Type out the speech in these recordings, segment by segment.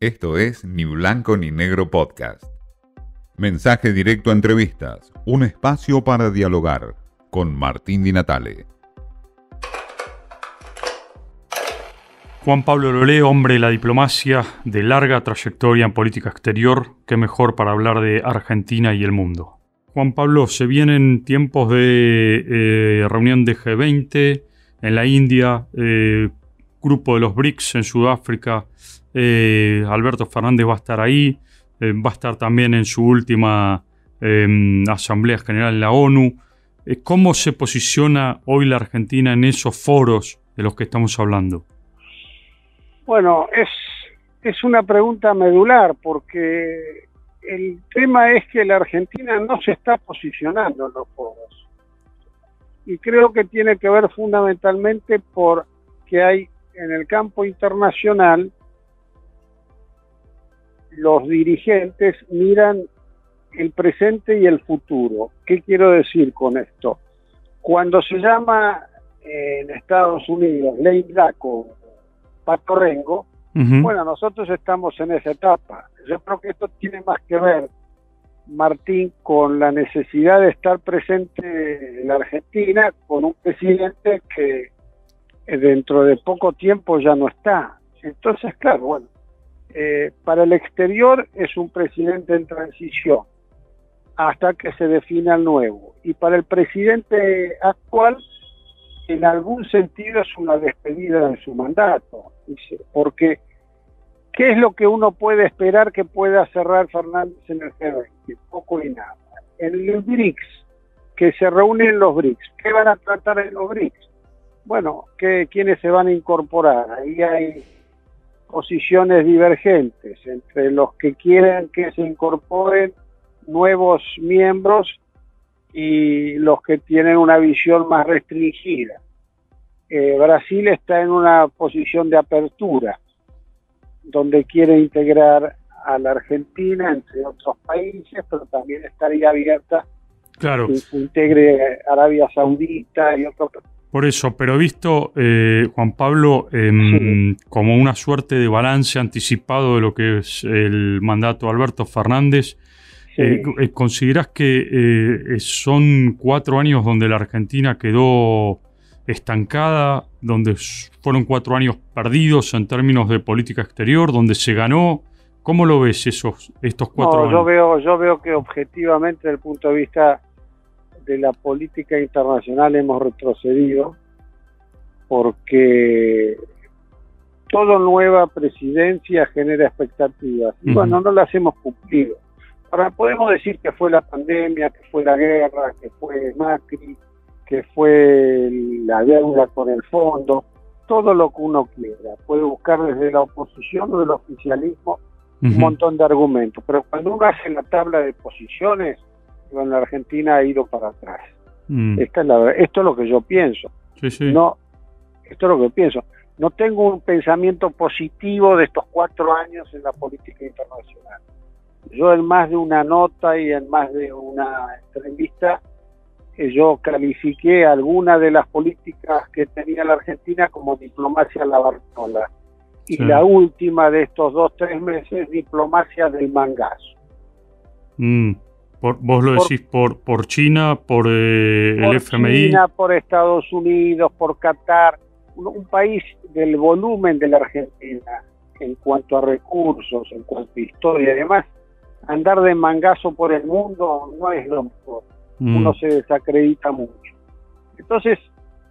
Esto es Ni Blanco ni Negro Podcast. Mensaje directo a entrevistas, un espacio para dialogar con Martín Di Natale. Juan Pablo Lolé, hombre de la diplomacia, de larga trayectoria en política exterior, qué mejor para hablar de Argentina y el mundo. Juan Pablo, se vienen tiempos de eh, reunión de G20 en la India, eh, grupo de los BRICS en Sudáfrica, eh, Alberto Fernández va a estar ahí, eh, va a estar también en su última em, Asamblea General en la ONU. Eh, ¿Cómo se posiciona hoy la Argentina en esos foros de los que estamos hablando? Bueno, es, es una pregunta medular porque el tema es que la Argentina no se está posicionando en los foros. Y creo que tiene que ver fundamentalmente por que hay en el campo internacional los dirigentes miran el presente y el futuro. ¿Qué quiero decir con esto? Cuando se llama eh, en Estados Unidos ley Draco Pato Rengo, bueno, nosotros estamos en esa etapa. Yo creo que esto tiene más que ver, Martín, con la necesidad de estar presente en la Argentina con un presidente que eh, dentro de poco tiempo ya no está. Entonces, claro, bueno, eh, para el exterior es un presidente en transición hasta que se defina el nuevo. Y para el presidente actual, en algún sentido es una despedida de su mandato. Porque, ¿qué es lo que uno puede esperar que pueda cerrar Fernández en el G20? Poco y nada. En el BRICS, que se reúnen los BRICS, ¿qué van a tratar en los BRICS? Bueno, ¿qué, ¿quiénes se van a incorporar? Ahí hay posiciones divergentes entre los que quieren que se incorporen nuevos miembros y los que tienen una visión más restringida. Eh, Brasil está en una posición de apertura, donde quiere integrar a la Argentina, entre otros países, pero también estaría abierta Claro, que se integre Arabia Saudita y otros por eso, pero visto, eh, Juan Pablo, em, como una suerte de balance anticipado de lo que es el mandato de Alberto Fernández, Sí. eh, eh, ¿considerás que eh, son cuatro años donde la Argentina quedó estancada, donde fueron cuatro años perdidos en términos de política exterior, donde se ganó? ¿Cómo lo ves esos, estos cuatro No, yo años? veo, yo veo que objetivamente desde el punto de vista de la política internacional hemos retrocedido porque toda nueva presidencia genera expectativas y bueno, no las hemos cumplido. Ahora podemos decir que fue la pandemia, que fue la guerra, que fue Macri, que fue la deuda con el fondo, todo lo que uno quiera. Puede buscar desde la oposición o del oficialismo un montón de argumentos, pero cuando uno hace la tabla de posiciones, bueno, la Argentina ha ido para atrás. Mm, Esta es la, esto es lo que yo pienso. sí, sí. No, esto es lo que pienso. No tengo un pensamiento positivo de estos cuatro años en la política internacional. Yo en más de una nota y en más de una entrevista, eh, yo califiqué algunas de las políticas que tenía la Argentina como diplomacia la Bartola. Y Sí. la última de estos dos, tres meses, diplomacia del mangazo. Mm, por- vos lo decís por, por China, por eh, el por FMI. China, por Estados Unidos, por Qatar, un, un país del volumen de la Argentina en cuanto a recursos, en cuanto a historia y demás, andar de mangazo por el mundo no es lo mejor, Mm, uno se desacredita mucho. Entonces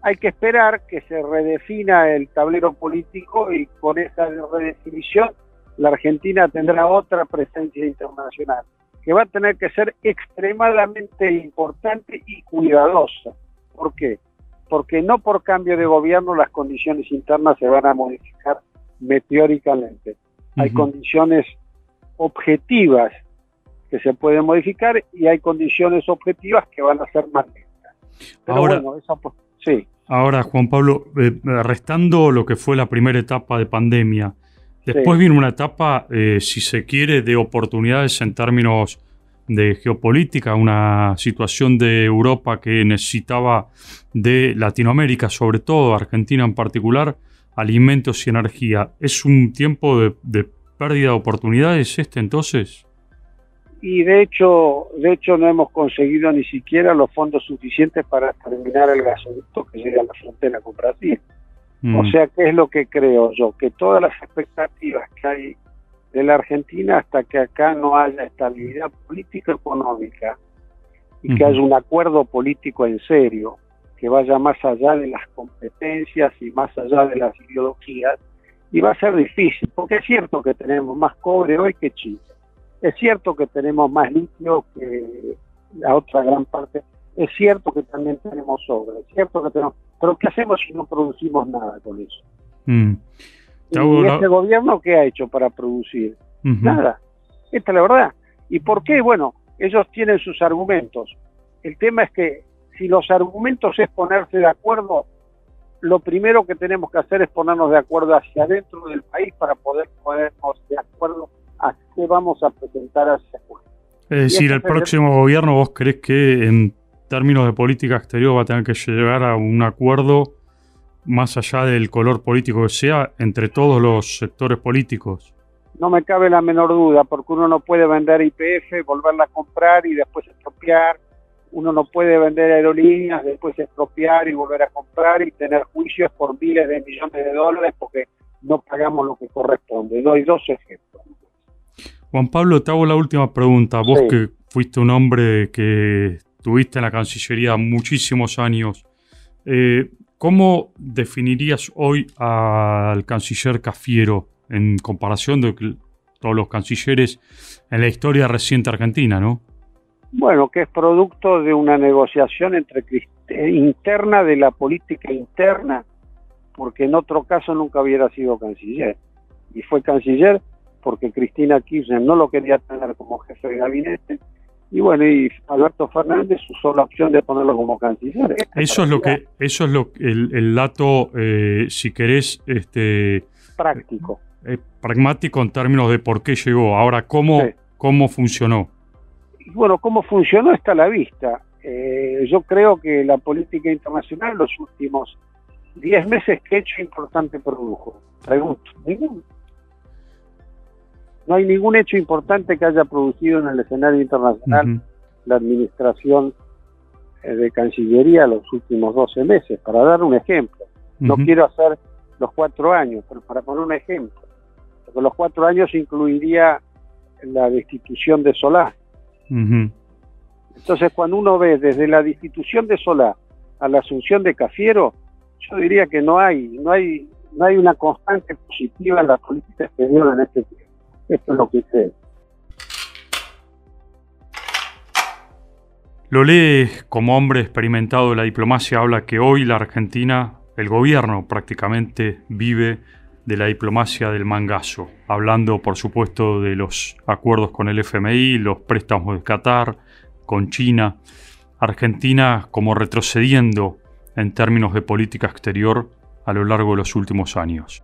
hay que esperar que se redefina el tablero político y con esa redefinición la Argentina tendrá otra presencia internacional que va a tener que ser extremadamente importante y cuidadosa. ¿Por qué? Porque no por cambio de gobierno las condiciones internas se van a modificar meteóricamente. Hay condiciones objetivas que se pueden modificar y hay condiciones objetivas que van a ser más lentas. Pero Ahora- bueno, esa pues, sí. Ahora, Juan Pablo, eh, restando lo que fue la primera etapa de pandemia, después Sí. viene una etapa, eh, si se quiere, de oportunidades en términos de geopolítica, una situación de Europa que necesitaba de Latinoamérica, sobre todo Argentina en particular, alimentos y energía. Es un tiempo de, de pérdida de oportunidades este entonces? Y de hecho, de hecho no hemos conseguido ni siquiera los fondos suficientes para terminar el gasoducto que llega a la frontera con Brasil. O Mm, sea, ¿qué es lo que creo yo? Que todas las expectativas que hay de la Argentina hasta que acá no haya estabilidad política económica y que haya un acuerdo político en serio que vaya más allá de las competencias y más allá de las ideologías, y va a ser difícil, porque es cierto que tenemos más cobre hoy que Chile, es cierto que tenemos más litio que la otra gran parte, es cierto que también tenemos sobre, es cierto que tenemos, pero ¿qué hacemos si no producimos nada con eso? mm. ¿Y este gobierno qué ha hecho para producir? Nada. Esta es la verdad. ¿Y por qué? Bueno, ellos tienen sus argumentos. El tema es que si los argumentos es ponerse de acuerdo, lo primero que tenemos que hacer es ponernos de acuerdo hacia adentro del país para poder ponernos de acuerdo a qué vamos a presentar hacia afuera. Es decir, sería- próximo gobierno, ¿vos crees que en términos de política exterior va a tener que llegar a un acuerdo más allá del color político que sea entre todos los sectores políticos? No me cabe la menor duda, porque uno no puede vender IPF, volverla a comprar y después expropiar. Uno no puede vender aerolíneas, después expropiar y volver a comprar y tener juicios por miles de millones de dólares porque no pagamos lo que corresponde. Doy dos ejemplos. Juan Pablo, te hago la última pregunta. Vos Sí. que fuiste un hombre que tuviste en la Cancillería muchísimos años, eh, ¿cómo definirías hoy al canciller Cafiero en comparación de todos los cancilleres en la historia reciente argentina, no? Bueno, que es producto de una negociación entre eh, interna de la política interna, porque en otro caso nunca hubiera sido canciller. Y fue canciller porque Cristina Kirchner no lo quería tener como jefe de gabinete. Y bueno, y Alberto Fernández usó la opción de ponerlo como canciller. Eso es lo que, eso es lo el, el dato, eh, si querés, este práctico. eh, pragmático en términos de por qué llegó. Ahora, ¿cómo, Sí. cómo funcionó? Y bueno, cómo funcionó está a la vista. Eh, yo creo que la política internacional los últimos 10 meses, ¿qué hecho importante produjo? Pregunto, ningún. No hay ningún hecho importante que haya producido en el escenario internacional la administración eh, de Cancillería los últimos 12 meses. Para dar un ejemplo, no quiero hacer los cuatro años, pero para poner un ejemplo, porque los cuatro años incluiría la destitución de Solá. Entonces, cuando uno ve desde la destitución de Solá a la asunción de Cafiero, yo diría que no hay, no hay, no hay una constante positiva en la política exterior en este tiempo. Esto es lo que creo. Lo lee como hombre experimentado de la diplomacia, habla que hoy la Argentina, el gobierno prácticamente vive de la diplomacia del mangazo, hablando por supuesto de los acuerdos con el FMI, los préstamos de Qatar, con China, Argentina como retrocediendo en términos de política exterior a lo largo de los últimos años.